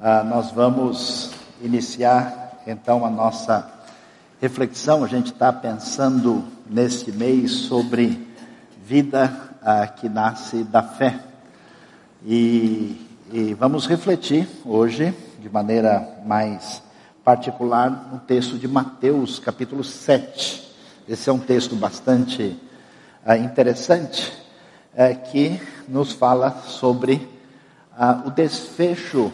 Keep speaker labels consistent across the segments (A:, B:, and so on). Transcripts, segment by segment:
A: Ah, nós vamos iniciar então a nossa reflexão. A gente está pensando neste mês sobre vida ah, que nasce da fé. E, e vamos refletir hoje, de maneira mais particular, no texto de Mateus, capítulo 7. Esse é um texto bastante ah, interessante, é, que nos fala sobre ah, o desfecho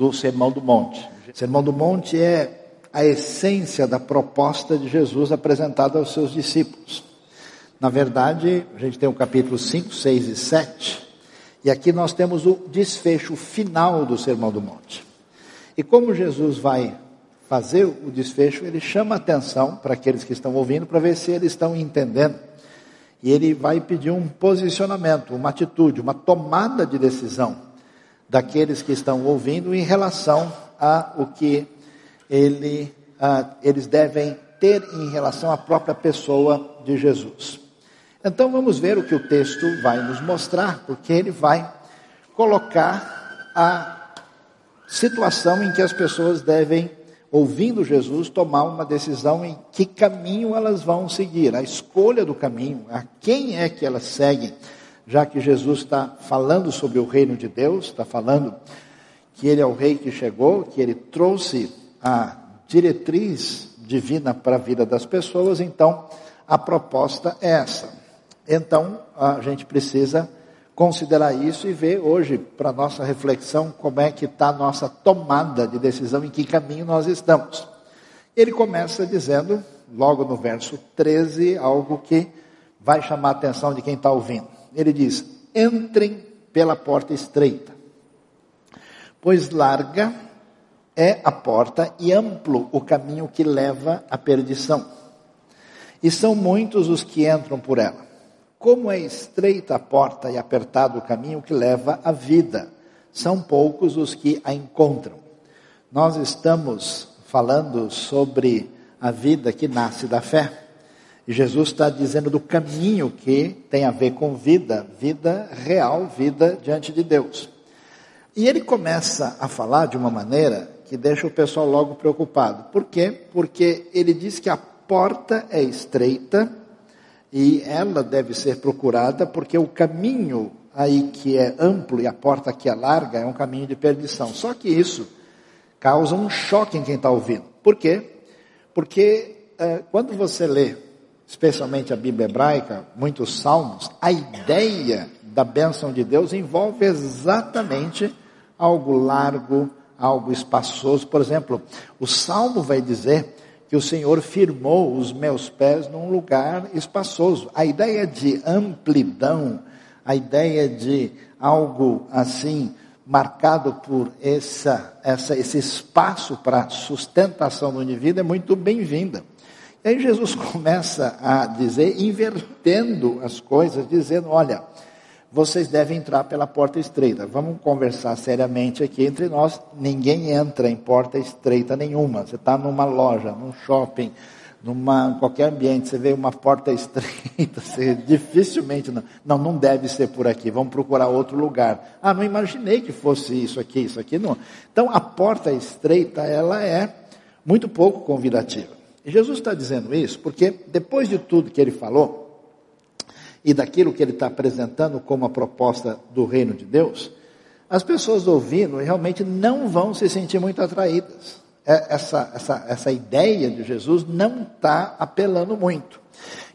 A: do Sermão do Monte. O Sermão do Monte é a essência da proposta de Jesus apresentada aos seus discípulos. Na verdade, a gente tem o capítulo 5, 6 e 7, e aqui nós temos o desfecho final do Sermão do Monte. E como Jesus vai fazer o desfecho, ele chama atenção para aqueles que estão ouvindo para ver se eles estão entendendo. E ele vai pedir um posicionamento, uma atitude, uma tomada de decisão daqueles que estão ouvindo em relação a o que ele, eles devem ter em relação à própria pessoa de Jesus. Então vamos ver o que o texto vai nos mostrar, porque ele vai colocar a situação em que as pessoas devem, ouvindo Jesus, tomar uma decisão em que caminho elas vão seguir, a escolha do caminho, a quem é que elas seguem já que Jesus está falando sobre o reino de Deus, está falando que ele é o rei que chegou, que ele trouxe a diretriz divina para a vida das pessoas, então a proposta é essa. Então a gente precisa considerar isso e ver hoje, para nossa reflexão, como é que está a nossa tomada de decisão, em que caminho nós estamos. Ele começa dizendo, logo no verso 13, algo que vai chamar a atenção de quem está ouvindo ele diz: entrem pela porta estreita, pois larga é a porta e amplo o caminho que leva à perdição. E são muitos os que entram por ela. Como é estreita a porta e apertado o caminho que leva à vida, são poucos os que a encontram. Nós estamos falando sobre a vida que nasce da fé. E Jesus está dizendo do caminho que tem a ver com vida, vida real, vida diante de Deus. E ele começa a falar de uma maneira que deixa o pessoal logo preocupado. Por quê? Porque ele diz que a porta é estreita e ela deve ser procurada porque o caminho aí que é amplo e a porta que é larga é um caminho de perdição. Só que isso causa um choque em quem está ouvindo. Por quê? Porque é, quando você lê especialmente a Bíblia hebraica, muitos salmos, a ideia da bênção de Deus envolve exatamente algo largo, algo espaçoso. Por exemplo, o salmo vai dizer que o Senhor firmou os meus pés num lugar espaçoso. A ideia de amplidão, a ideia de algo assim marcado por essa, essa, esse espaço para sustentação do indivíduo é muito bem-vinda. Aí Jesus começa a dizer, invertendo as coisas, dizendo: olha, vocês devem entrar pela porta estreita. Vamos conversar seriamente aqui entre nós. Ninguém entra em porta estreita nenhuma. Você está numa loja, num shopping, numa qualquer ambiente, você vê uma porta estreita, você dificilmente não, não, não deve ser por aqui. Vamos procurar outro lugar. Ah, não imaginei que fosse isso aqui, isso aqui não. Então a porta estreita ela é muito pouco convidativa. Jesus está dizendo isso porque depois de tudo que ele falou, e daquilo que ele está apresentando como a proposta do reino de Deus, as pessoas ouvindo realmente não vão se sentir muito atraídas. É, essa, essa, essa ideia de Jesus não está apelando muito.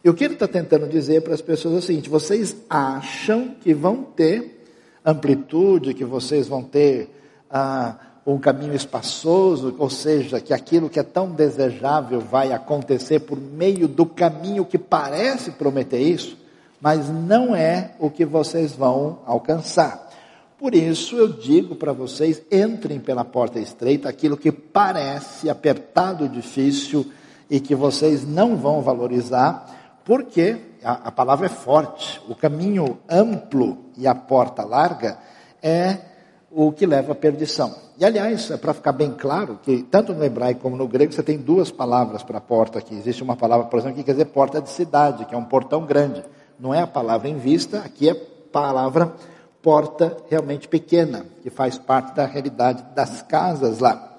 A: E o que ele está tentando dizer para as pessoas é o seguinte: vocês acham que vão ter amplitude, que vocês vão ter ah, um caminho espaçoso, ou seja, que aquilo que é tão desejável vai acontecer por meio do caminho que parece prometer isso, mas não é o que vocês vão alcançar. Por isso eu digo para vocês: entrem pela porta estreita, aquilo que parece apertado, difícil e que vocês não vão valorizar, porque a, a palavra é forte. O caminho amplo e a porta larga é o que leva à perdição. E aliás, é para ficar bem claro que tanto no hebraico como no grego você tem duas palavras para porta aqui. Existe uma palavra, por exemplo, que quer dizer porta de cidade, que é um portão grande. Não é a palavra em vista, aqui é palavra porta realmente pequena, que faz parte da realidade das casas lá.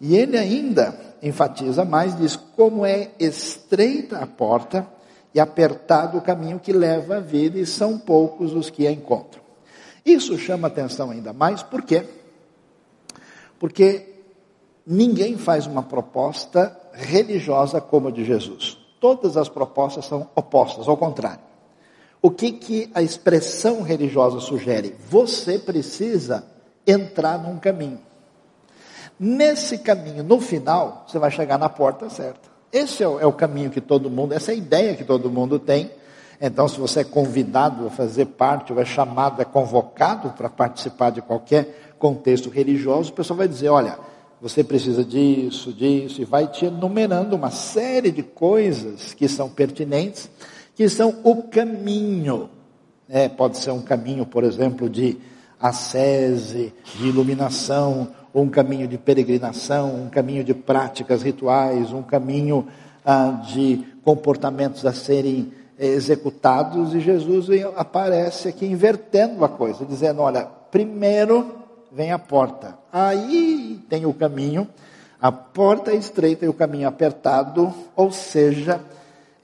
A: E ele ainda enfatiza mais, diz como é estreita a porta e apertado o caminho que leva à vida, e são poucos os que a encontram. Isso chama atenção ainda mais, por quê? Porque ninguém faz uma proposta religiosa como a de Jesus. Todas as propostas são opostas, ao contrário. O que, que a expressão religiosa sugere? Você precisa entrar num caminho. Nesse caminho, no final, você vai chegar na porta certa. Esse é o, é o caminho que todo mundo, essa é a ideia que todo mundo tem. Então, se você é convidado a fazer parte, ou é chamado, é convocado para participar de qualquer contexto religioso, o pessoal vai dizer: olha, você precisa disso, disso, e vai te enumerando uma série de coisas que são pertinentes, que são o caminho. É, pode ser um caminho, por exemplo, de ascese, de iluminação, ou um caminho de peregrinação, um caminho de práticas rituais, um caminho ah, de comportamentos a serem executados, e Jesus aparece aqui invertendo a coisa, dizendo: olha, primeiro vem a porta. Aí tem o caminho, a porta é estreita e o caminho apertado, ou seja,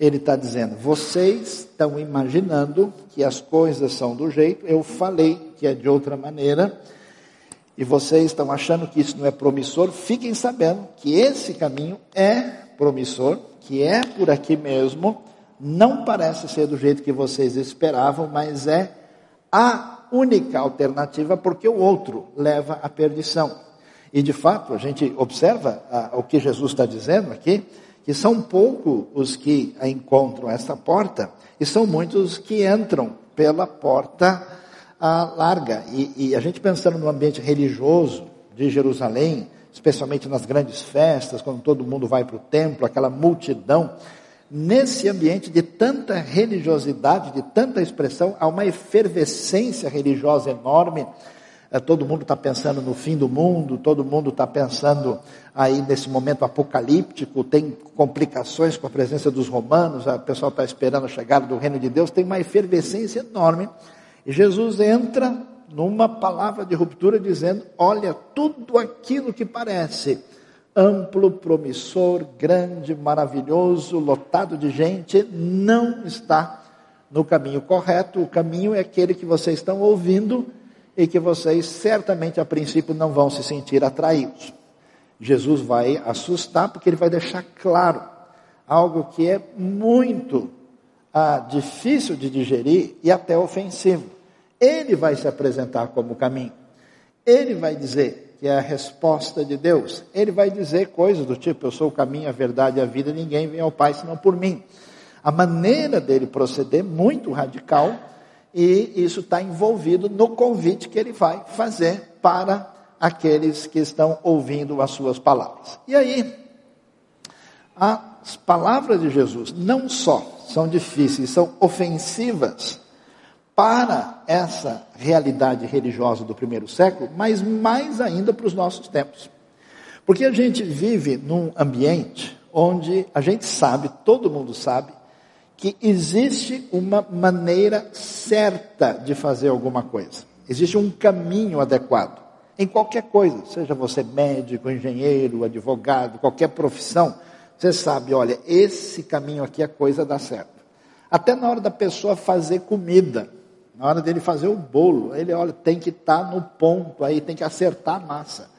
A: ele está dizendo: vocês estão imaginando que as coisas são do jeito, eu falei que é de outra maneira, e vocês estão achando que isso não é promissor, fiquem sabendo que esse caminho é promissor, que é por aqui mesmo, não parece ser do jeito que vocês esperavam, mas é a única alternativa, porque o outro leva à perdição. E de fato, a gente observa ah, o que Jesus está dizendo aqui, que são poucos os que encontram essa porta, e são muitos que entram pela porta ah, larga. E, e a gente pensando no ambiente religioso de Jerusalém, especialmente nas grandes festas, quando todo mundo vai para o templo, aquela multidão, nesse ambiente de tanta religiosidade, de tanta expressão, há uma efervescência religiosa enorme. É, todo mundo está pensando no fim do mundo, todo mundo está pensando aí nesse momento apocalíptico, tem complicações com a presença dos romanos, o pessoal está esperando a chegada do reino de Deus, tem uma efervescência enorme. E Jesus entra numa palavra de ruptura dizendo: Olha, tudo aquilo que parece amplo, promissor, grande, maravilhoso, lotado de gente, não está no caminho correto. O caminho é aquele que vocês estão ouvindo e que vocês certamente a princípio não vão se sentir atraídos. Jesus vai assustar porque ele vai deixar claro algo que é muito ah, difícil de digerir e até ofensivo. Ele vai se apresentar como caminho. Ele vai dizer: que é a resposta de Deus. Ele vai dizer coisas do tipo: Eu sou o caminho, a verdade e a vida, ninguém vem ao Pai senão por mim. A maneira dele proceder, muito radical, e isso está envolvido no convite que ele vai fazer para aqueles que estão ouvindo as suas palavras. E aí, as palavras de Jesus não só são difíceis, são ofensivas para essa realidade religiosa do primeiro século, mas mais ainda para os nossos tempos. Porque a gente vive num ambiente onde a gente sabe, todo mundo sabe, que existe uma maneira certa de fazer alguma coisa. Existe um caminho adequado em qualquer coisa, seja você médico, engenheiro, advogado, qualquer profissão, você sabe, olha, esse caminho aqui a coisa dá certo. Até na hora da pessoa fazer comida, na hora dele fazer o bolo, ele olha, tem que estar tá no ponto aí, tem que acertar a massa.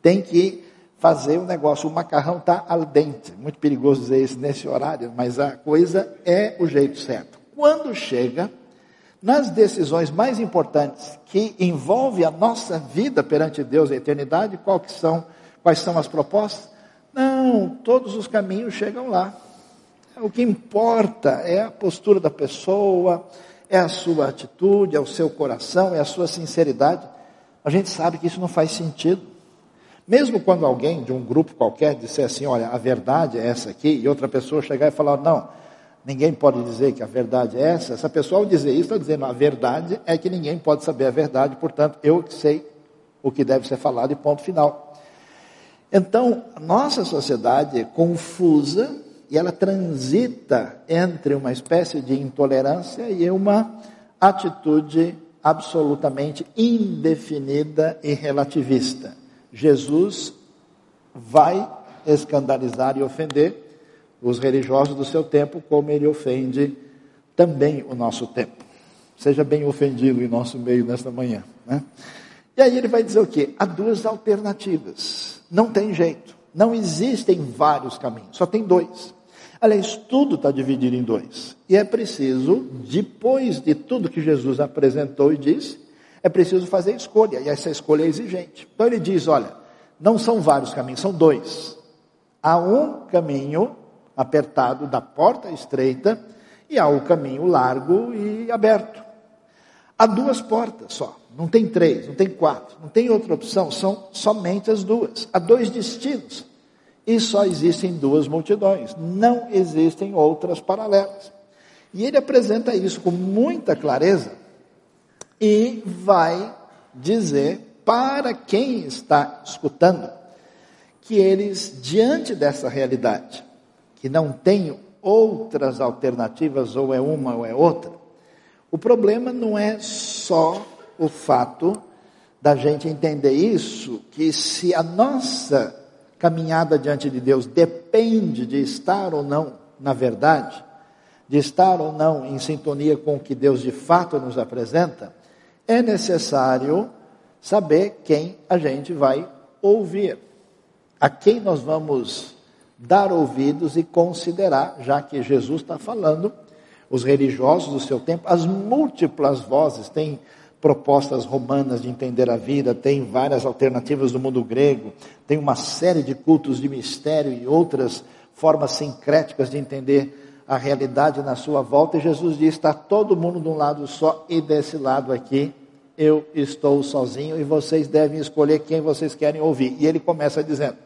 A: Tem que fazer o negócio. O macarrão está al dente. Muito perigoso dizer isso nesse horário, mas a coisa é o jeito certo. Quando chega nas decisões mais importantes que envolvem a nossa vida perante Deus e a eternidade, qual que são, quais são as propostas? Não, todos os caminhos chegam lá. O que importa é a postura da pessoa, é a sua atitude, é o seu coração, é a sua sinceridade. A gente sabe que isso não faz sentido. Mesmo quando alguém de um grupo qualquer disser assim, olha, a verdade é essa aqui, e outra pessoa chegar e falar, não, ninguém pode dizer que a verdade é essa, essa pessoa ao dizer isso está dizendo, a verdade é que ninguém pode saber a verdade, portanto, eu sei o que deve ser falado e ponto final. Então, nossa sociedade é confusa e ela transita entre uma espécie de intolerância e uma atitude absolutamente indefinida e relativista. Jesus vai escandalizar e ofender os religiosos do seu tempo, como ele ofende também o nosso tempo. Seja bem ofendido em nosso meio nesta manhã. Né? E aí ele vai dizer o quê? Há duas alternativas. Não tem jeito. Não existem vários caminhos, só tem dois. Aliás, tudo está dividido em dois. E é preciso, depois de tudo que Jesus apresentou e disse, é preciso fazer escolha. E essa escolha é exigente. Então ele diz: olha, não são vários caminhos, são dois. Há um caminho apertado da porta estreita e há o caminho largo e aberto. Há duas portas só, não tem três, não tem quatro, não tem outra opção, são somente as duas. Há dois destinos e só existem duas multidões, não existem outras paralelas. E ele apresenta isso com muita clareza e vai dizer para quem está escutando que eles, diante dessa realidade, que não tem outras alternativas, ou é uma ou é outra, o problema não é só o fato da gente entender isso, que se a nossa caminhada diante de Deus depende de estar ou não na verdade, de estar ou não em sintonia com o que Deus de fato nos apresenta, é necessário saber quem a gente vai ouvir, a quem nós vamos dar ouvidos e considerar, já que Jesus está falando, os religiosos do seu tempo, as múltiplas vozes, tem propostas romanas de entender a vida, tem várias alternativas do mundo grego, tem uma série de cultos de mistério e outras formas sincréticas de entender a realidade na sua volta, e Jesus diz: está todo mundo de um lado só, e desse lado aqui eu estou sozinho, e vocês devem escolher quem vocês querem ouvir. E ele começa dizendo: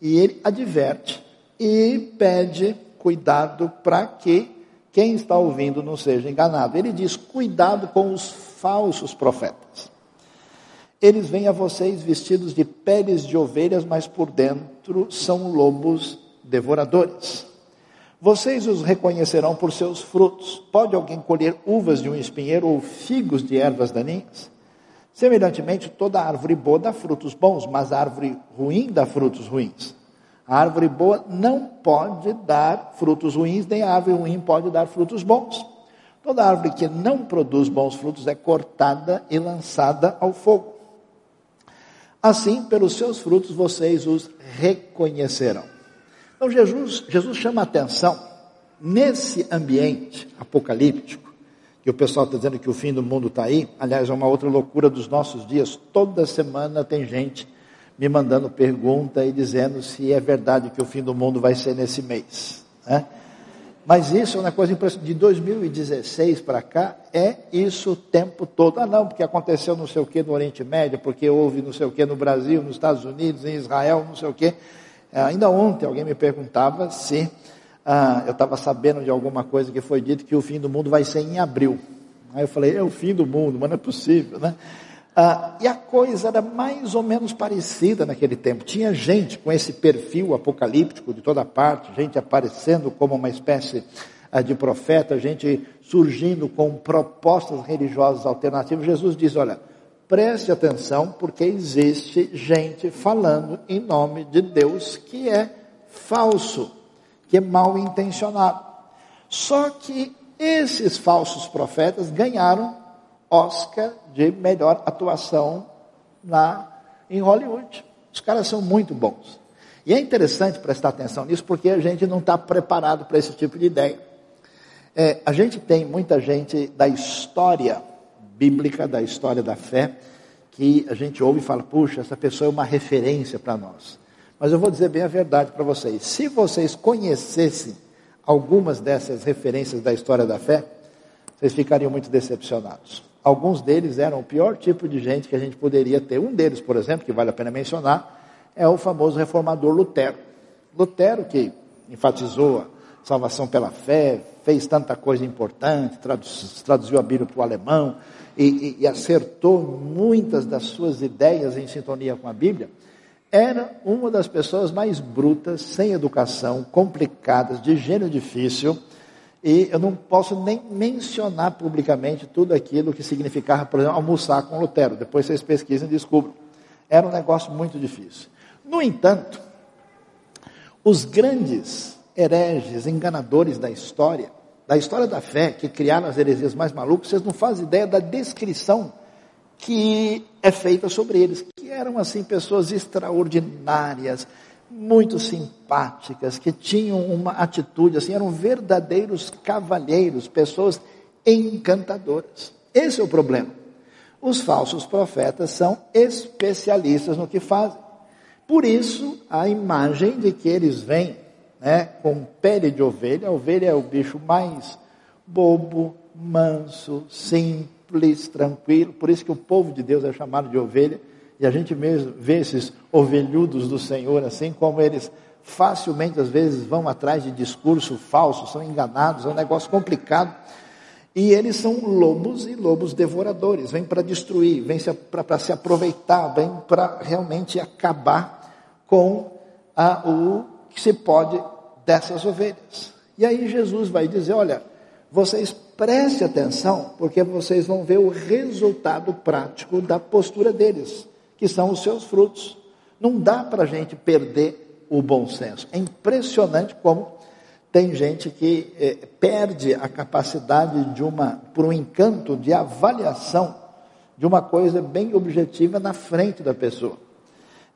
A: e ele adverte e pede cuidado para que quem está ouvindo não seja enganado. Ele diz: cuidado com os falsos profetas. Eles vêm a vocês vestidos de peles de ovelhas, mas por dentro são lobos devoradores. Vocês os reconhecerão por seus frutos. Pode alguém colher uvas de um espinheiro ou figos de ervas daninhas? Semelhantemente, toda árvore boa dá frutos bons, mas a árvore ruim dá frutos ruins. A árvore boa não pode dar frutos ruins, nem a árvore ruim pode dar frutos bons. Toda árvore que não produz bons frutos é cortada e lançada ao fogo. Assim, pelos seus frutos vocês os reconhecerão. Então, Jesus, Jesus chama a atenção nesse ambiente apocalíptico que o pessoal está dizendo que o fim do mundo está aí. Aliás, é uma outra loucura dos nossos dias. Toda semana tem gente me mandando pergunta e dizendo se é verdade que o fim do mundo vai ser nesse mês. Né? Mas isso é uma coisa impressionante. De 2016 para cá, é isso o tempo todo. Ah, não, porque aconteceu não sei o que no Oriente Médio, porque houve não sei o que no Brasil, nos Estados Unidos, em Israel, não sei o que. É, ainda ontem alguém me perguntava se ah, eu estava sabendo de alguma coisa que foi dito que o fim do mundo vai ser em abril. Aí eu falei, é o fim do mundo, mas não é possível, né? Ah, e a coisa era mais ou menos parecida naquele tempo. Tinha gente com esse perfil apocalíptico de toda parte, gente aparecendo como uma espécie ah, de profeta, gente surgindo com propostas religiosas alternativas. Jesus diz: olha, preste atenção, porque existe gente falando em nome de Deus que é falso que é mal intencionado. Só que esses falsos profetas ganharam Oscar de melhor atuação na, em Hollywood. Os caras são muito bons. E é interessante prestar atenção nisso porque a gente não está preparado para esse tipo de ideia. É, a gente tem muita gente da história bíblica, da história da fé, que a gente ouve e fala: puxa, essa pessoa é uma referência para nós. Mas eu vou dizer bem a verdade para vocês. Se vocês conhecessem algumas dessas referências da história da fé, vocês ficariam muito decepcionados. Alguns deles eram o pior tipo de gente que a gente poderia ter. Um deles, por exemplo, que vale a pena mencionar, é o famoso reformador Lutero. Lutero, que enfatizou a salvação pela fé, fez tanta coisa importante, traduziu a Bíblia para o alemão e, e, e acertou muitas das suas ideias em sintonia com a Bíblia era uma das pessoas mais brutas, sem educação, complicadas, de gênio difícil E eu não posso nem mencionar publicamente tudo aquilo que significava, por exemplo, almoçar com Lutero. Depois vocês pesquisem e descubram. Era um negócio muito difícil. No entanto, os grandes hereges, enganadores da história, da história da fé, que criaram as heresias mais malucas, vocês não fazem ideia da descrição que é feita sobre eles, que eram assim pessoas extraordinárias, muito simpáticas, que tinham uma atitude assim, eram verdadeiros cavalheiros, pessoas encantadoras. Esse é o problema. Os falsos profetas são especialistas no que fazem. Por isso, a imagem de que eles vêm né, com pele de ovelha, a ovelha é o bicho mais bobo, manso, simples, tranquilo. Por isso que o povo de Deus é chamado de ovelha e a gente mesmo vê esses ovelhudos do Senhor, assim como eles facilmente, às vezes, vão atrás de discurso falso, são enganados, é um negócio complicado. E eles são lobos e lobos devoradores, vêm para destruir, vêm para se aproveitar, vêm para realmente acabar com a, o que se pode dessas ovelhas. E aí Jesus vai dizer: olha, vocês prestem atenção, porque vocês vão ver o resultado prático da postura deles que são os seus frutos. Não dá para a gente perder o bom senso. É impressionante como tem gente que eh, perde a capacidade de uma, por um encanto de avaliação de uma coisa bem objetiva na frente da pessoa.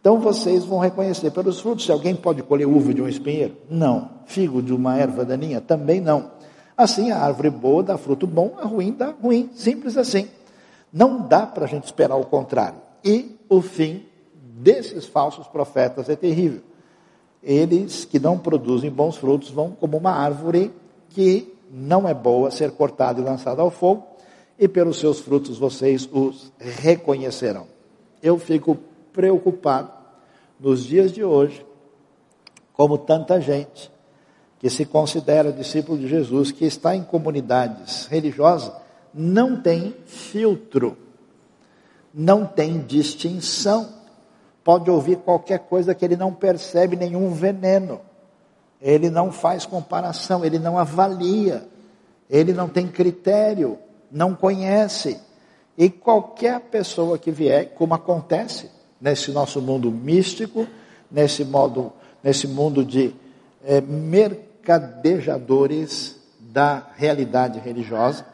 A: Então vocês vão reconhecer pelos frutos. Se alguém pode colher uva de um espinheiro? Não. Figo de uma erva daninha? Também não. Assim, a árvore boa dá fruto bom, a ruim dá ruim. Simples assim. Não dá para a gente esperar o contrário. E o fim desses falsos profetas é terrível. Eles que não produzem bons frutos vão como uma árvore que não é boa ser cortada e lançada ao fogo, e pelos seus frutos vocês os reconhecerão. Eu fico preocupado nos dias de hoje, como tanta gente que se considera discípulo de Jesus, que está em comunidades religiosas, não tem filtro não tem distinção. Pode ouvir qualquer coisa que ele não percebe nenhum veneno. Ele não faz comparação, ele não avalia, ele não tem critério, não conhece. E qualquer pessoa que vier, como acontece nesse nosso mundo místico, nesse modo, nesse mundo de é, mercadejadores da realidade religiosa,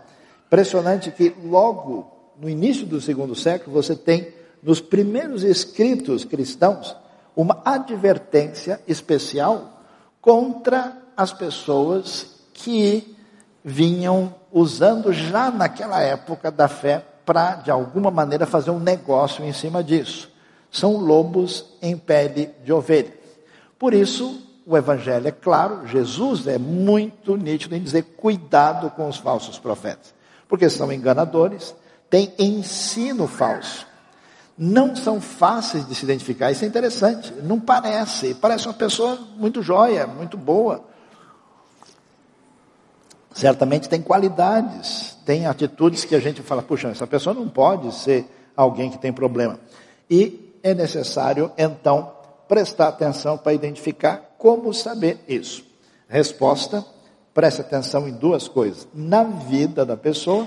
A: impressionante que logo no início do segundo século, você tem nos primeiros escritos cristãos uma advertência especial contra as pessoas que vinham usando já naquela época da fé para, de alguma maneira, fazer um negócio em cima disso. São lobos em pele de ovelha. Por isso, o Evangelho é claro, Jesus é muito nítido em dizer cuidado com os falsos profetas, porque são enganadores, tem ensino falso. Não são fáceis de se identificar, isso é interessante. Não parece, parece uma pessoa muito jóia, muito boa. Certamente tem qualidades, tem atitudes que a gente fala, puxa, essa pessoa não pode ser alguém que tem problema. E é necessário, então, prestar atenção para identificar como saber isso. Resposta: preste atenção em duas coisas: na vida da pessoa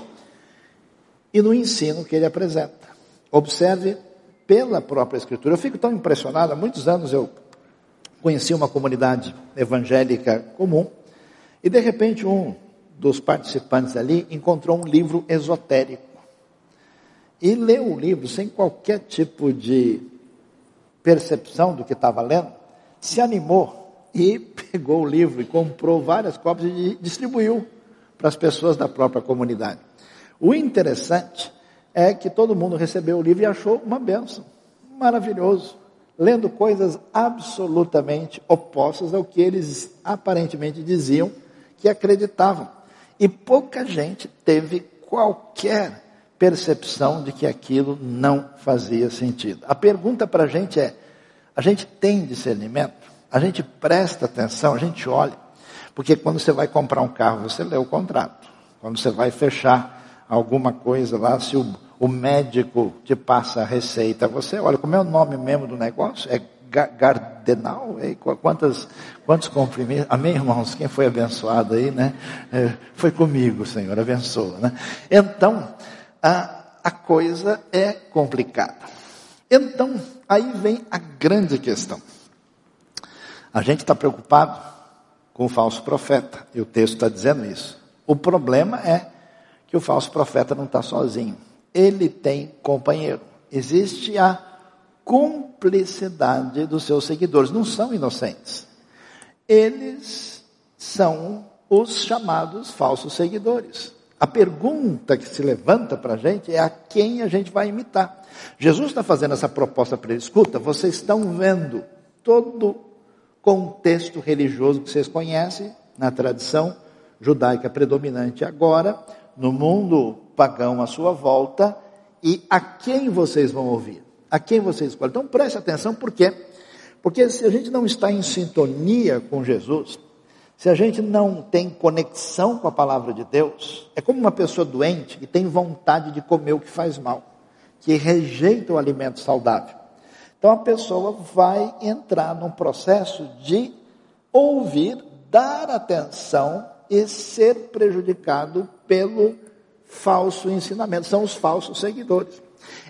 A: e no ensino que ele apresenta. Observe pela própria Escritura. Eu fico tão impressionado, há muitos anos eu conheci uma comunidade evangélica comum e de repente um dos participantes ali encontrou um livro esotérico e leu o livro sem qualquer tipo de percepção do que estava lendo, se animou e pegou o livro e comprou várias cópias e distribuiu para as pessoas da própria comunidade. O interessante é que todo mundo recebeu o livro e achou uma benção. Maravilhoso. Lendo coisas absolutamente opostas ao que eles aparentemente diziam que acreditavam. E pouca gente teve qualquer percepção de que aquilo não fazia sentido. A pergunta para a gente é: a gente tem discernimento? A gente presta atenção? A gente olha? Porque quando você vai comprar um carro, você lê o contrato. Quando você vai fechar alguma coisa lá, se o, o médico te passa a receita, você olha, como é o nome mesmo do negócio? É Gardenal, quantas, quantos cumprimentos, amém irmãos, quem foi abençoado aí, né, é, foi comigo, Senhor, abençoa, né, então, a, a coisa é complicada, então, aí vem a grande questão, a gente está preocupado com o falso profeta, e o texto está dizendo isso, o problema é que o falso profeta não está sozinho, ele tem companheiro, existe a cumplicidade dos seus seguidores. Não são inocentes. Eles são os chamados falsos seguidores. A pergunta que se levanta para a gente é a quem a gente vai imitar. Jesus está fazendo essa proposta para eles. Escuta, vocês estão vendo todo o contexto religioso que vocês conhecem na tradição judaica predominante agora, no mundo pagão à sua volta, e a quem vocês vão ouvir? A quem você escolhe? Então preste atenção, por quê? Porque se a gente não está em sintonia com Jesus, se a gente não tem conexão com a palavra de Deus, é como uma pessoa doente que tem vontade de comer o que faz mal, que rejeita o alimento saudável. Então a pessoa vai entrar num processo de ouvir, dar atenção e ser prejudicado pelo falso ensinamento. São os falsos seguidores.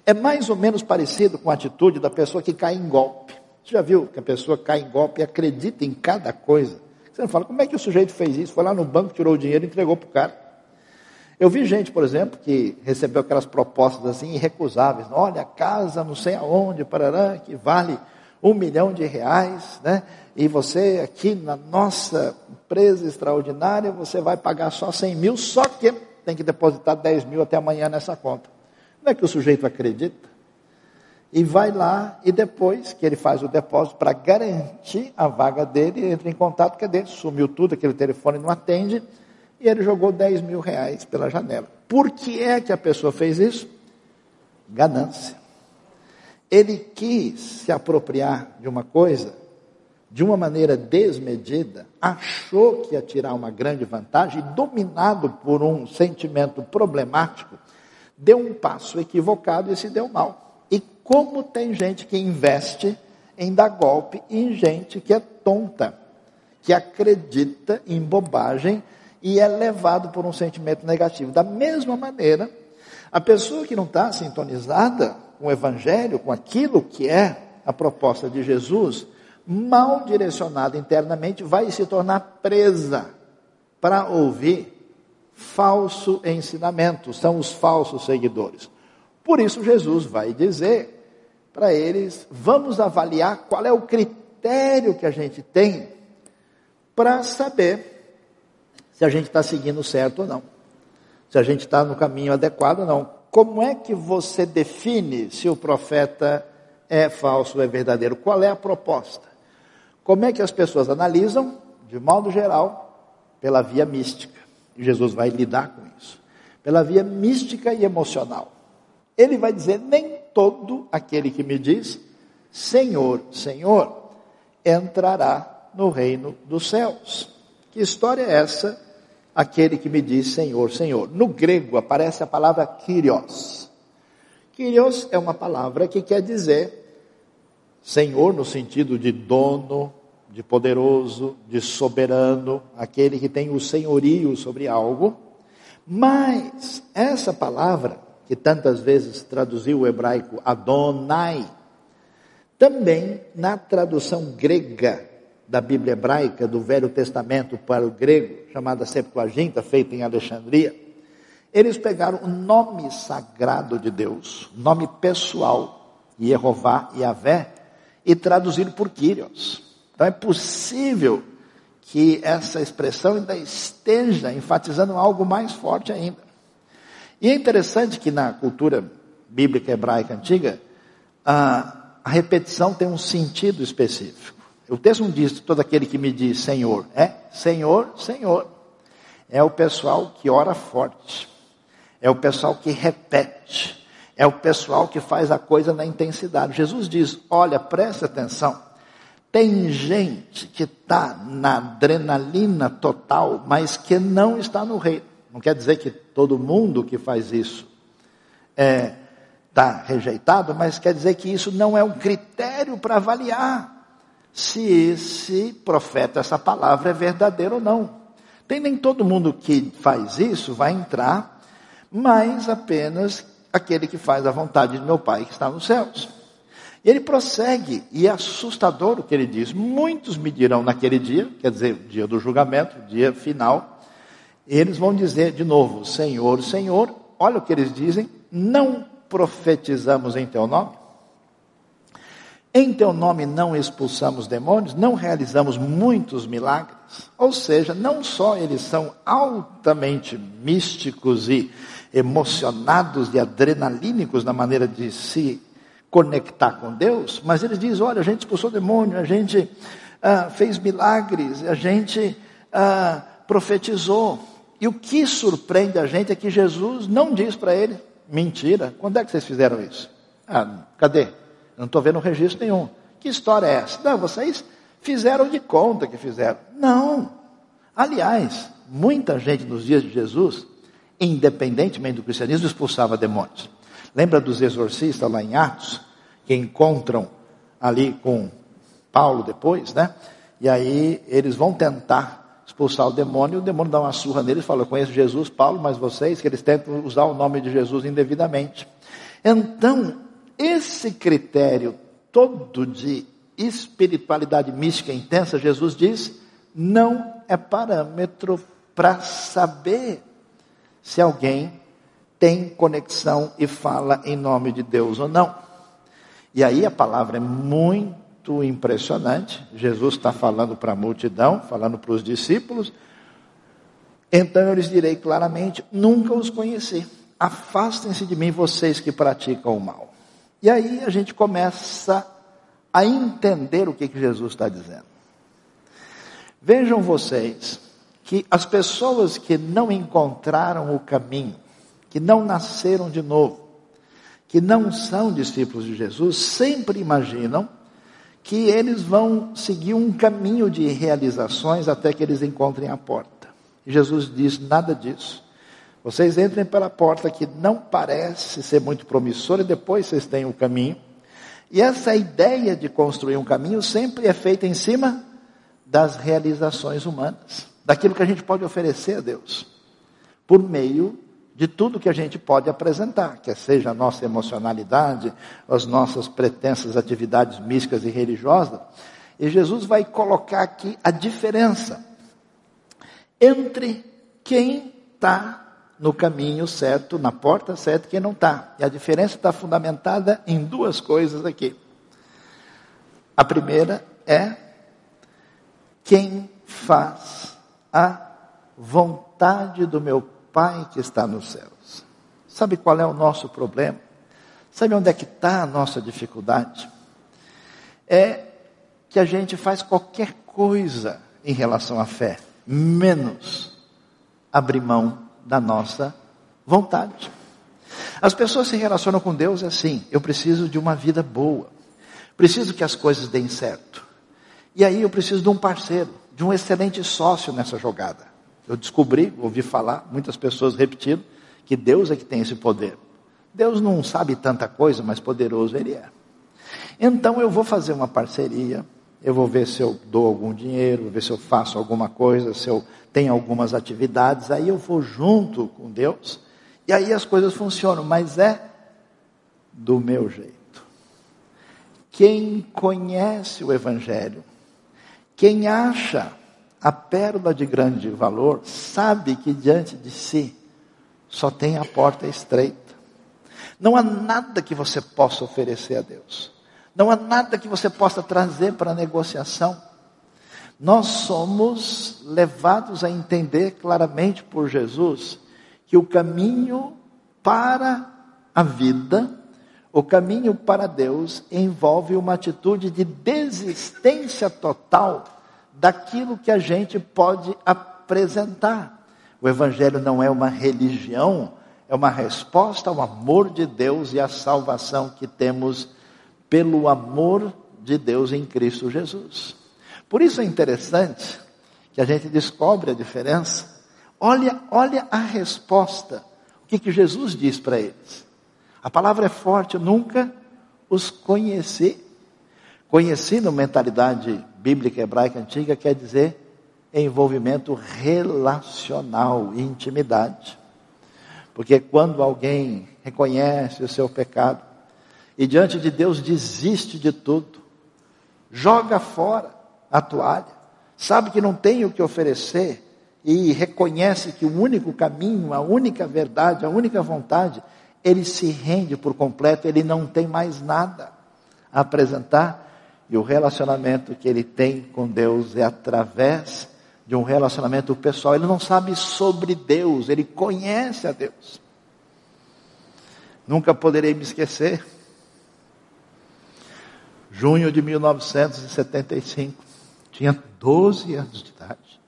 A: É mais ou menos parecido com a atitude da pessoa que cai em golpe. Você já viu que a pessoa cai em golpe e acredita em cada coisa? Você não fala, como é que o sujeito fez isso? Foi lá no banco, tirou o dinheiro e entregou para o cara. Eu vi gente, por exemplo, que recebeu aquelas propostas assim irrecusáveis. Olha, casa não sei aonde, parará, que vale um milhão de reais, né? E você aqui na nossa empresa extraordinária, você vai pagar só 100 mil, só que tem que depositar 10 mil até amanhã nessa conta. Não é que o sujeito acredita? E vai lá e depois que ele faz o depósito para garantir a vaga dele, entra em contato, cadê? Sumiu tudo, aquele telefone não atende, e ele jogou 10 mil reais pela janela. Por que é que a pessoa fez isso? Ganância. Ele quis se apropriar de uma coisa de uma maneira desmedida, achou que ia tirar uma grande vantagem, dominado por um sentimento problemático, deu um passo equivocado e se deu mal. E como tem gente que investe em dar golpe em gente que é tonta, que acredita em bobagem e é levado por um sentimento negativo. Da mesma maneira, a pessoa que não está sintonizada com o Evangelho, com aquilo que é a proposta de Jesus, mal direcionada internamente, vai se tornar presa para ouvir falso ensinamento, são os falsos seguidores. Por isso, Jesus vai dizer para eles: vamos avaliar qual é o critério que a gente tem para saber se a gente está seguindo certo ou não, se a gente está no caminho adequado ou não. Como é que você define se o profeta é falso ou é verdadeiro? Qual é a proposta? Como é que as pessoas analisam? De modo geral, pela via mística. Jesus vai lidar com isso. Pela via mística e emocional. Ele vai dizer: nem todo aquele que me diz Senhor, Senhor, entrará no reino dos céus. Que história é essa? Aquele que me diz Senhor, Senhor. No grego aparece a palavra Kyrios. Kyrios é uma palavra que quer dizer Senhor no sentido de dono, de poderoso, de soberano, aquele que tem o senhorio sobre algo. Mas essa palavra, que tantas vezes traduziu o hebraico Adonai, também na tradução grega da Bíblia hebraica, do Velho Testamento para o grego, chamada Septuaginta, feita em Alexandria, eles pegaram o nome sagrado de Deus, nome pessoal, Yehová, Yahvé, e traduziram por Kyrios. Então é possível que essa expressão ainda esteja enfatizando algo mais forte ainda. E é interessante que na cultura bíblica hebraica antiga, a repetição tem um sentido específico. O texto não diz todo aquele que me diz Senhor, é Senhor, Senhor. É o pessoal que ora forte, é o pessoal que repete, é o pessoal que faz a coisa na intensidade. Jesus diz: olha, presta atenção. Tem gente que está na adrenalina total, mas que não está no reino. Não quer dizer que todo mundo que faz isso está é, está rejeitado, mas quer dizer que isso não é um critério para avaliar se esse profeta, essa palavra é verdadeira ou não. Tem nem todo mundo que faz isso vai entrar, mas apenas aquele que faz a vontade de meu Pai que está nos céus. E ele prossegue, e é assustador o que ele diz. Muitos me dirão naquele dia, quer dizer, o dia do julgamento, o dia final, eles vão dizer de novo: Senhor, Senhor, olha o que eles dizem, não profetizamos em teu nome? Em teu nome não expulsamos demônios, não realizamos muitos milagres. Ou seja, não só eles são altamente místicos e emocionados e adrenalínicos na maneira de se conectar com Deus, mas eles dizem: olha, a gente expulsou demônio, a gente ah, fez milagres, a gente ah, profetizou. E o que surpreende a gente é que Jesus não diz para ele: mentira, quando é que vocês fizeram isso? Ah, cadê? Não estou vendo registro nenhum. Que história é essa? Não, vocês fizeram de conta que fizeram. Não. Aliás, muita gente nos dias de Jesus, independentemente do cristianismo, expulsava demônios. Lembra dos exorcistas lá em Atos, que encontram ali com Paulo depois, né? E aí eles vão tentar expulsar o demônio, o demônio dá uma surra neles e fala: Eu conheço Jesus, Paulo, mas vocês, que eles tentam usar o nome de Jesus indevidamente. Então, esse critério todo de espiritualidade mística intensa, Jesus diz, não é parâmetro para saber se alguém tem conexão e fala em nome de Deus ou não. E aí a palavra é muito impressionante. Jesus está falando para a multidão, falando para os discípulos. Então eu lhes direi claramente: nunca os conheci. Afastem-se de mim, vocês que praticam o mal. E aí a gente começa a entender o que, que Jesus está dizendo. Vejam vocês que as pessoas que não encontraram o caminho, que não nasceram de novo, que não são discípulos de Jesus, sempre imaginam que eles vão seguir um caminho de realizações até que eles encontrem a porta. Jesus diz nada disso. Vocês entrem pela porta que não parece ser muito promissora e depois vocês têm o caminho. E essa ideia de construir um caminho sempre é feita em cima das realizações humanas, daquilo que a gente pode oferecer a Deus, por meio de tudo que a gente pode apresentar, quer seja a nossa emocionalidade, as nossas pretensas atividades místicas e religiosas. E Jesus vai colocar aqui a diferença entre quem está no caminho certo, na porta certa, quem não está. E a diferença está fundamentada em duas coisas aqui. A primeira é quem faz a vontade do meu Pai que está nos céus. Sabe qual é o nosso problema? Sabe onde é que está a nossa dificuldade? É que a gente faz qualquer coisa em relação à fé, menos abrir mão da nossa vontade. As pessoas se relacionam com Deus assim: eu preciso de uma vida boa, preciso que as coisas deem certo. E aí eu preciso de um parceiro, de um excelente sócio nessa jogada. Eu descobri, ouvi falar, muitas pessoas repetindo, que Deus é que tem esse poder. Deus não sabe tanta coisa, mas poderoso Ele é. Então eu vou fazer uma parceria, eu vou ver se eu dou algum dinheiro, vou ver se eu faço alguma coisa, se eu tenho algumas atividades, aí eu vou junto com Deus, e aí as coisas funcionam, mas é do meu jeito. Quem conhece o Evangelho, quem acha a pérola de grande valor, sabe que diante de si só tem a porta estreita. Não há nada que você possa oferecer a Deus. Não há nada que você possa trazer para negociação. Nós somos levados a entender claramente por Jesus que o caminho para a vida, o caminho para Deus, envolve uma atitude de desistência total daquilo que a gente pode apresentar. O Evangelho não é uma religião, é uma resposta ao amor de Deus e à salvação que temos pelo amor de Deus em Cristo Jesus. Por isso é interessante que a gente descobre a diferença. Olha, olha a resposta. O que, que Jesus diz para eles? A palavra é forte, eu nunca os conheci. Conheci na mentalidade bíblica hebraica antiga quer dizer envolvimento relacional, intimidade. Porque quando alguém reconhece o seu pecado e diante de Deus desiste de tudo, joga fora a toalha, sabe que não tem o que oferecer e reconhece que o único caminho, a única verdade, a única vontade, ele se rende por completo, ele não tem mais nada a apresentar e o relacionamento que ele tem com Deus é através de um relacionamento pessoal. Ele não sabe sobre Deus, ele conhece a Deus. Nunca poderei me esquecer. Junho de 1975, tinha 12 anos de idade.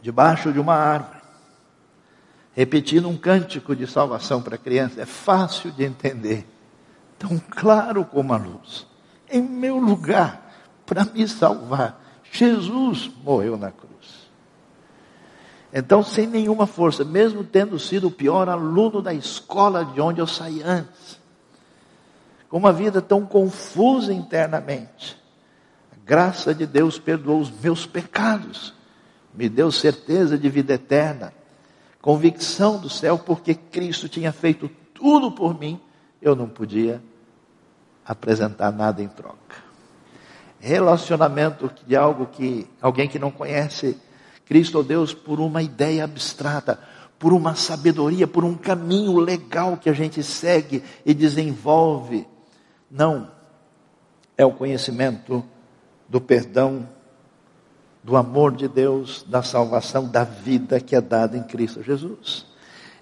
A: Debaixo de uma árvore, repetindo um cântico de salvação para criança, é fácil de entender, tão claro como a luz. Em meu lugar, para me salvar. Jesus morreu na cruz. Então, sem nenhuma força, mesmo tendo sido o pior aluno da escola de onde eu saí antes, com uma vida tão confusa internamente, a graça de Deus perdoou os meus pecados, me deu certeza de vida eterna, convicção do céu, porque Cristo tinha feito tudo por mim, eu não podia apresentar nada em troca relacionamento de algo que alguém que não conhece Cristo ou Deus por uma ideia abstrata, por uma sabedoria, por um caminho legal que a gente segue e desenvolve. Não. É o conhecimento do perdão, do amor de Deus, da salvação, da vida que é dada em Cristo Jesus.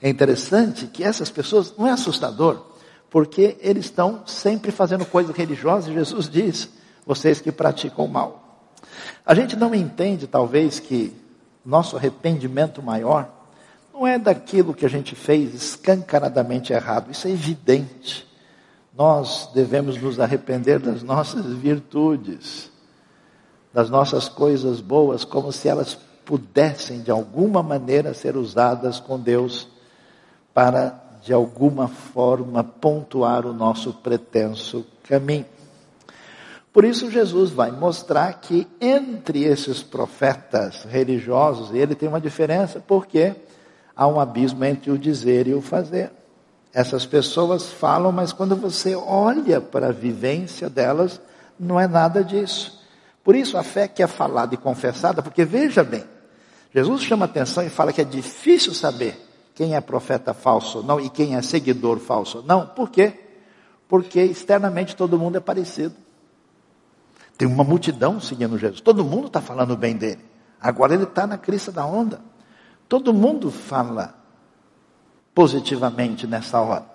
A: É interessante que essas pessoas, não é assustador, porque eles estão sempre fazendo coisas religiosas, Jesus diz, vocês que praticam o mal. A gente não entende, talvez, que nosso arrependimento maior não é daquilo que a gente fez escancaradamente errado, isso é evidente. Nós devemos nos arrepender das nossas virtudes, das nossas coisas boas, como se elas pudessem de alguma maneira ser usadas com Deus para de alguma forma pontuar o nosso pretenso caminho. Por isso, Jesus vai mostrar que entre esses profetas religiosos, ele tem uma diferença, porque há um abismo entre o dizer e o fazer. Essas pessoas falam, mas quando você olha para a vivência delas, não é nada disso. Por isso, a fé que é falada e confessada, porque veja bem, Jesus chama atenção e fala que é difícil saber quem é profeta falso ou não e quem é seguidor falso ou não. Por quê? Porque externamente todo mundo é parecido. Tem uma multidão seguindo Jesus. Todo mundo está falando bem dele. Agora ele está na crista da onda. Todo mundo fala positivamente nessa hora.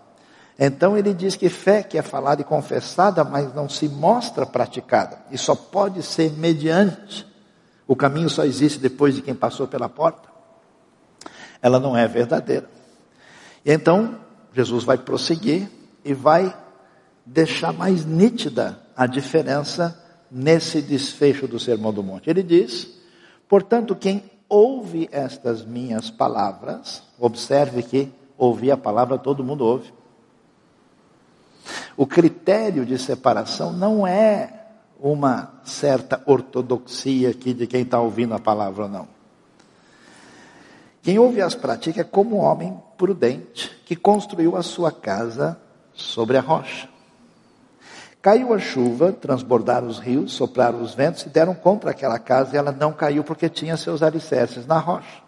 A: Então ele diz que fé que é falada e confessada, mas não se mostra praticada. E só pode ser mediante. O caminho só existe depois de quem passou pela porta. Ela não é verdadeira. E então Jesus vai prosseguir e vai deixar mais nítida a diferença nesse desfecho do Sermão do Monte. Ele diz: portanto, quem ouve estas minhas palavras, observe que ouvir a palavra todo mundo ouve. O critério de separação não é uma certa ortodoxia aqui de quem está ouvindo a palavra ou não. Quem ouve as pratica é como um homem prudente que construiu a sua casa sobre a rocha. Caiu a chuva, transbordaram os rios, sopraram os ventos e deram contra aquela casa e ela não caiu porque tinha seus alicerces na rocha.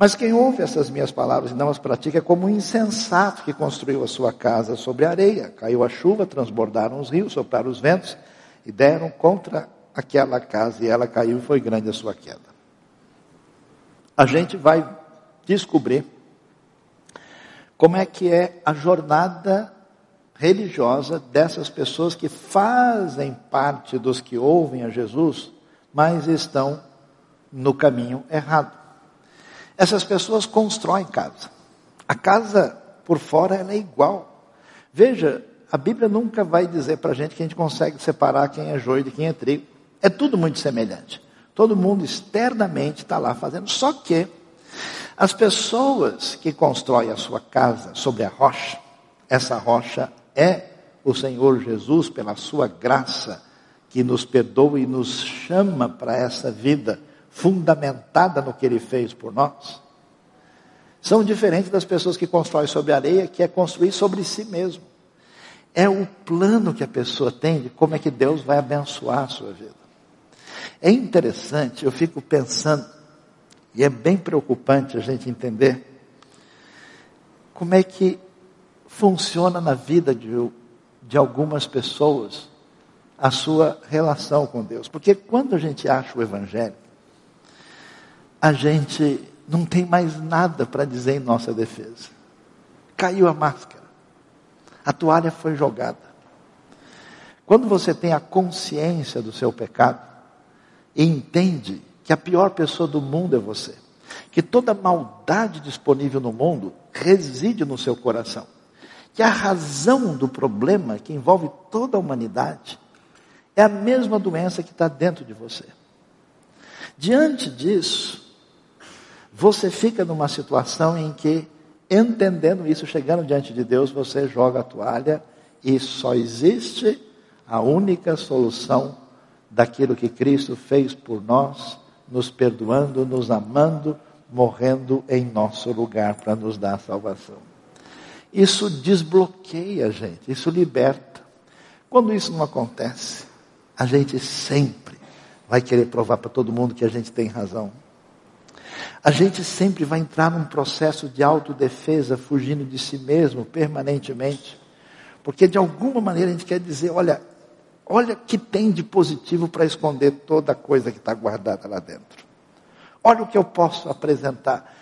A: Mas quem ouve essas minhas palavras e não as pratica é como um insensato que construiu a sua casa sobre areia. Caiu a chuva, transbordaram os rios, sopraram os ventos e deram contra aquela casa e ela caiu e foi grande a sua queda. A gente vai descobrir como é que é a jornada religiosa dessas pessoas que fazem parte dos que ouvem a Jesus, mas estão no caminho errado. Essas pessoas constroem casa. A casa por fora ela é igual. Veja, a Bíblia nunca vai dizer para a gente que a gente consegue separar quem é joio de quem é trigo. É tudo muito semelhante. Todo mundo externamente está lá fazendo. Só que As pessoas que constroem a sua casa sobre a rocha, essa rocha é o Senhor Jesus, pela sua graça, que nos perdoa e nos chama para essa vida fundamentada no que ele fez por nós. São diferentes das pessoas que constroem sobre areia, que é construir sobre si mesmo. É o plano que a pessoa tem de como é que Deus vai abençoar a sua vida. É interessante, eu fico pensando, e é bem preocupante a gente entender como é que funciona na vida de, de algumas pessoas a sua relação com Deus. Porque quando a gente acha o Evangelho, a gente não tem mais nada para dizer em nossa defesa. Caiu a máscara. A toalha foi jogada. Quando você tem a consciência do seu pecado e entende que a pior pessoa do mundo é você, que toda maldade disponível no mundo reside no seu coração, que a razão do problema que envolve toda a humanidade é a mesma doença que está dentro de você. Diante disso, você fica numa situação em que, entendendo isso, chegando diante de Deus, você joga a toalha e só existe a única solução daquilo que Cristo fez por nós, nos perdoando, nos amando, morrendo em nosso lugar para nos dar salvação. Isso desbloqueia a gente, isso liberta. Quando isso não acontece, a gente sempre vai querer provar para todo mundo que a gente tem razão. A gente sempre vai entrar num processo de autodefesa, fugindo de si mesmo permanentemente. Porque de alguma maneira a gente quer dizer, olha, olha que tem de positivo para esconder toda a coisa que está guardada lá dentro. Olha o que eu posso apresentar.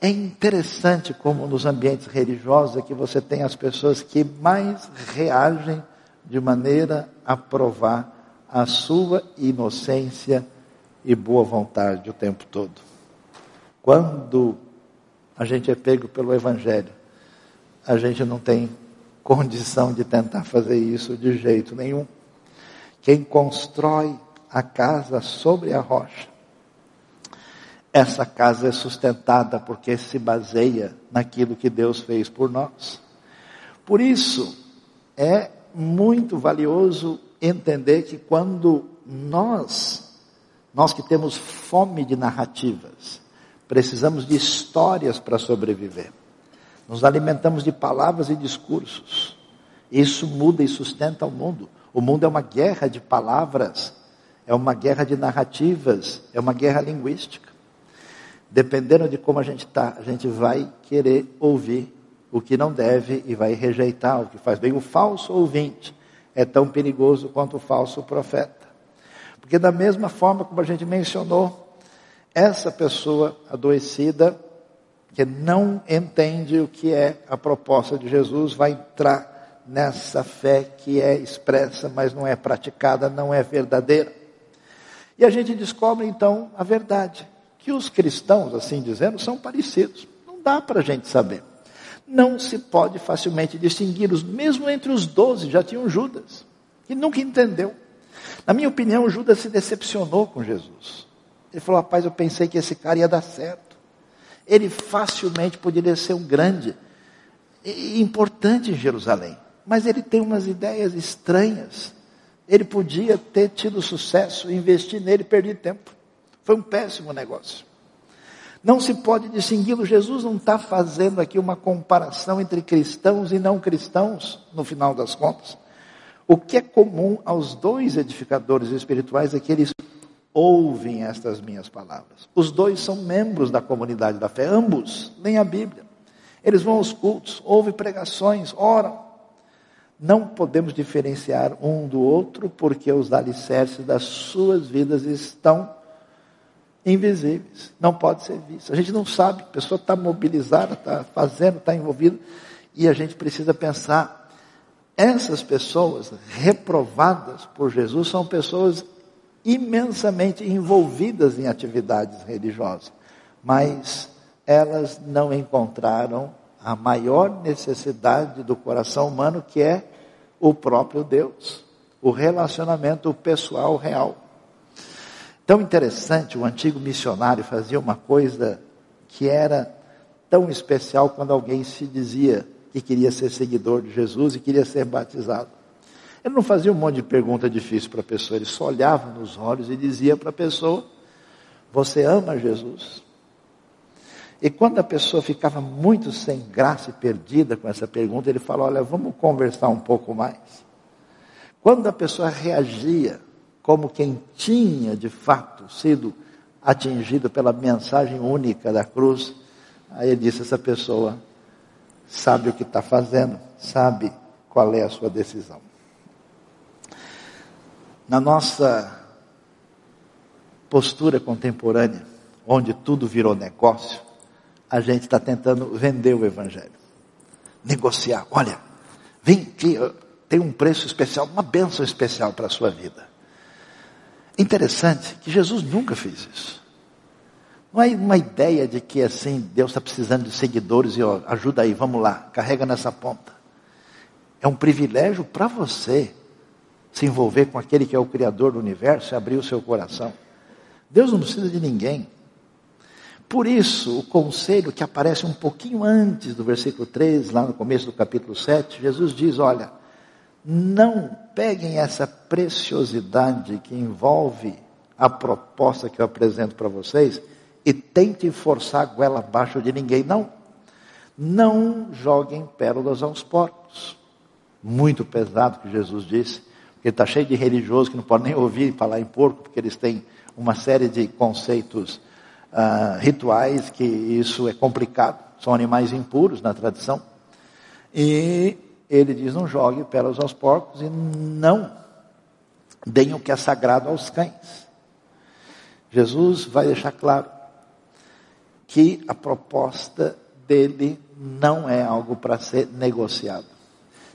A: É interessante como nos ambientes religiosos é que você tem as pessoas que mais reagem de maneira a provar a sua inocência e boa vontade o tempo todo. Quando a gente é pego pelo Evangelho, a gente não tem condição de tentar fazer isso de jeito nenhum. Quem constrói a casa sobre a rocha, essa casa é sustentada porque se baseia naquilo que Deus fez por nós. Por isso, é muito valioso entender que quando nós, nós que temos fome de narrativas, Precisamos de histórias para sobreviver. Nos alimentamos de palavras e discursos. Isso muda e sustenta o mundo. O mundo é uma guerra de palavras, é uma guerra de narrativas, é uma guerra linguística. Dependendo de como a gente está, a gente vai querer ouvir o que não deve e vai rejeitar o que faz bem. O falso ouvinte é tão perigoso quanto o falso profeta. Porque, da mesma forma como a gente mencionou, essa pessoa adoecida, que não entende o que é a proposta de Jesus, vai entrar nessa fé que é expressa, mas não é praticada, não é verdadeira. E a gente descobre então a verdade, que os cristãos, assim dizendo, são parecidos. Não dá para a gente saber. Não se pode facilmente distingui-los, mesmo entre os doze, já tinham Judas, que nunca entendeu. Na minha opinião, Judas se decepcionou com Jesus. Ele falou: rapaz, eu pensei que esse cara ia dar certo. Ele facilmente poderia ser um grande e importante em Jerusalém. Mas ele tem umas ideias estranhas. Ele podia ter tido sucesso, investir nele perder tempo. Foi um péssimo negócio. Não se pode distingui-lo. Jesus não está fazendo aqui uma comparação entre cristãos e não cristãos, no final das contas. O que é comum aos dois edificadores espirituais é que eles ouvem estas minhas palavras. Os dois são membros da comunidade da fé, ambos leem a Bíblia. Eles vão aos cultos, ouvem pregações, oram. Não podemos diferenciar um do outro porque os alicerces das suas vidas estão invisíveis. Não pode ser visto. A gente não sabe, a pessoa está mobilizada, está fazendo, está envolvida, e a gente precisa pensar. Essas pessoas reprovadas por Jesus são pessoas imensamente envolvidas em atividades religiosas, mas elas não encontraram a maior necessidade do coração humano, que é o próprio Deus, o relacionamento pessoal real. Tão interessante, o antigo missionário fazia uma coisa que era tão especial quando alguém se dizia que queria ser seguidor de Jesus e queria ser batizado. Ele não fazia um monte de pergunta difícil para a pessoa, ele só olhava nos olhos e dizia para a pessoa: Você ama Jesus? E quando a pessoa ficava muito sem graça e perdida com essa pergunta, ele falou: Olha, vamos conversar um pouco mais. Quando a pessoa reagia como quem tinha de fato sido atingido pela mensagem única da cruz, aí ele disse: essa pessoa sabe o que está fazendo, sabe qual é a sua decisão. Na nossa postura contemporânea, onde tudo virou negócio, a gente está tentando vender o Evangelho, negociar. Olha, vem aqui, tem um preço especial, uma bênção especial para a sua vida. Interessante que Jesus nunca fez isso. Não é uma ideia de que assim, Deus está precisando de seguidores e ó, ajuda aí, vamos lá, carrega nessa ponta. É um privilégio para você se envolver com aquele que é o Criador do universo e abrir o seu coração. Deus não precisa de ninguém. Por isso, o conselho que aparece um pouquinho antes do versículo 3, lá no começo do capítulo 7, Jesus diz: Olha, não peguem essa preciosidade que envolve a proposta que eu apresento para vocês e tentem forçar a goela abaixo de ninguém. Não. Não joguem pérolas aos porcos. Muito pesado que Jesus disse, porque está cheio de religiosos que não podem nem ouvir falar em porco, porque eles têm uma série de conceitos uh, rituais que isso é complicado. São animais impuros na tradição. E ele diz: não jogue pérolas aos porcos e não deem o que é sagrado aos cães. Jesus vai deixar claro que a proposta dele não é algo para ser negociado.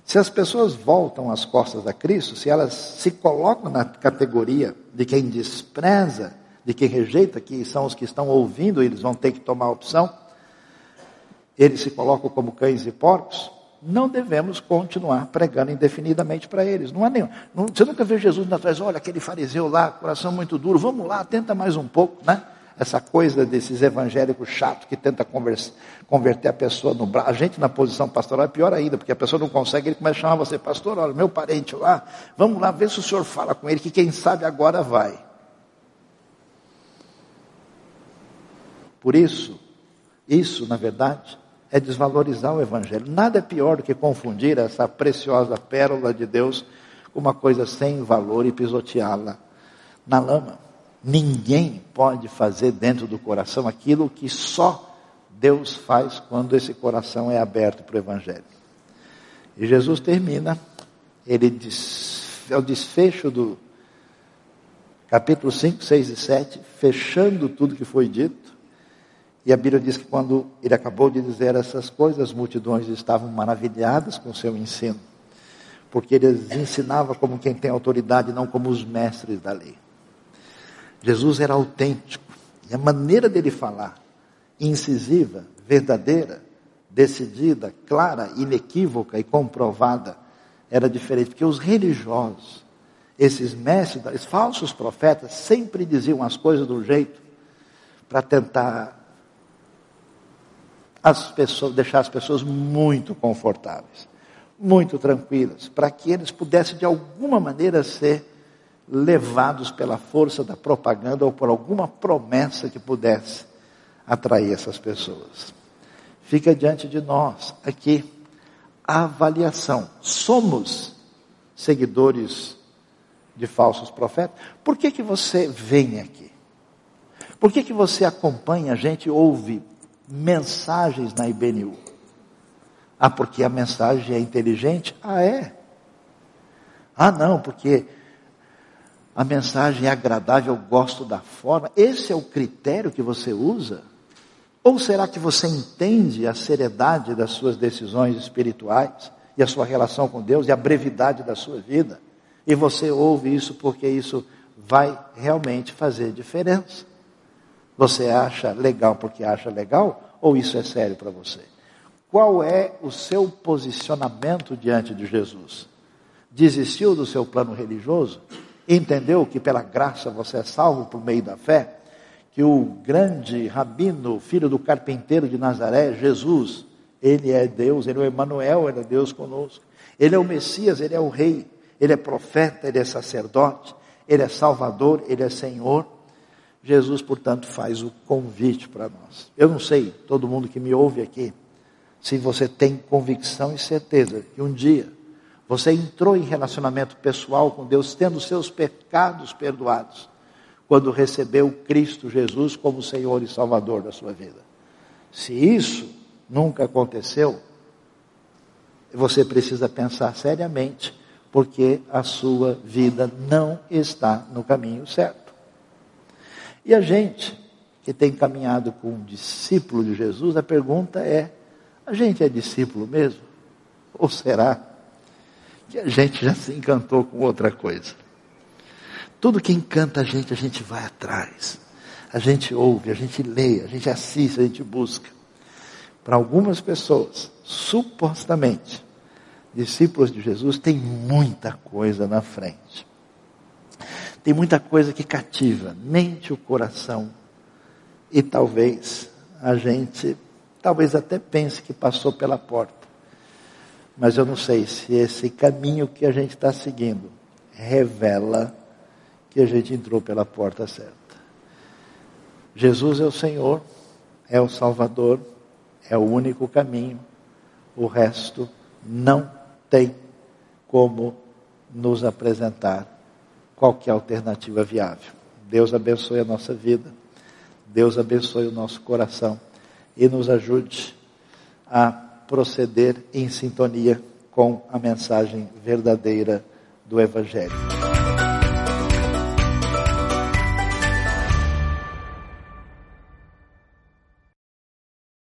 A: Se as pessoas voltam as costas a Cristo, se elas se colocam na categoria de quem despreza, de quem rejeita, que são os que estão ouvindo, eles vão ter que tomar a opção, eles se colocam como cães e porcos, não devemos continuar pregando indefinidamente para eles. Não é nenhum. Não, você nunca vê Jesus atrás, olha aquele fariseu lá, coração muito duro, vamos lá, tenta mais um pouco, né? Essa coisa desses evangélicos chatos que tenta conversa, converter a pessoa no braço. A gente na posição pastoral é pior ainda, porque a pessoa não consegue, ele começa a chamar você, pastor, olha, meu parente lá, vamos lá ver se o senhor fala com ele, que quem sabe agora vai. Por isso, isso, na verdade, é desvalorizar o Evangelho. Nada é pior do que confundir essa preciosa pérola de Deus com uma coisa sem valor e pisoteá-la na lama. Ninguém pode fazer dentro do coração aquilo que só Deus faz quando esse coração é aberto para o Evangelho. E Jesus termina, ele diz, é o desfecho do capítulo 5, 6 e 7, fechando tudo que foi dito. E a Bíblia diz que quando ele acabou de dizer essas coisas, as multidões estavam maravilhadas com o seu ensino, porque ele ensinava como quem tem autoridade, não como os mestres da lei. Jesus era autêntico, e a maneira dele falar, incisiva, verdadeira, decidida, clara, inequívoca e comprovada, era diferente, porque os religiosos, esses mestres, esses falsos profetas, sempre diziam as coisas do jeito para tentar as pessoas, deixar as pessoas muito confortáveis, muito tranquilas, para que eles pudessem de alguma maneira ser levados pela força da propaganda ou por alguma promessa que pudesse atrair essas pessoas. Fica diante de nós aqui a avaliação. Somos seguidores de falsos profetas? Por que, que você vem aqui? Por que, que você acompanha a gente, ouve mensagens na IBNU. Ah, porque a mensagem é inteligente? Ah, é. Ah, não, porque a mensagem é agradável, eu gosto da forma. Esse é o critério que você usa? Ou será que você entende a seriedade das suas decisões espirituais e a sua relação com Deus e a brevidade da sua vida? E você ouve isso porque isso vai realmente fazer diferença? Você acha legal porque acha legal? Ou isso é sério para você? Qual é o seu posicionamento diante de Jesus? Desistiu do seu plano religioso? Entendeu que pela graça você é salvo por meio da fé? que o grande rabino, filho do carpinteiro de Nazaré, Jesus, ele é Deus, ele é o Emanuel, ele é Deus conosco. Ele é o Messias, ele é o rei, ele é profeta, ele é sacerdote, ele é salvador, ele é Senhor. Jesus, portanto, faz o convite para nós. Eu não sei, todo mundo que me ouve aqui, se você tem convicção e certeza que um dia você entrou em relacionamento pessoal com Deus, tendo seus pecados perdoados, quando recebeu Cristo Jesus como Senhor e Salvador da sua vida. Se isso nunca aconteceu, você precisa pensar seriamente, porque a sua vida não está no caminho certo. E a gente que tem caminhado com um discípulo de Jesus, a pergunta é: a gente é discípulo mesmo? Ou será que a gente já se encantou com outra coisa? Tudo que encanta a gente, a gente vai atrás. A gente ouve, a gente lê, a gente assiste, a gente busca. Para algumas pessoas, supostamente, discípulos de Jesus, tem muita coisa na frente. Tem muita coisa que cativa mente o coração. E talvez a gente talvez até pense que passou pela porta. Mas eu não sei se esse caminho que a gente está seguindo revela que a gente entrou pela porta certa. Jesus é o Senhor, é o Salvador, é o único caminho. O resto não tem como nos apresentar qualquer alternativa viável. Deus abençoe a nossa vida, Deus abençoe o nosso coração e nos ajude a proceder em sintonia com a mensagem verdadeira do Evangelho.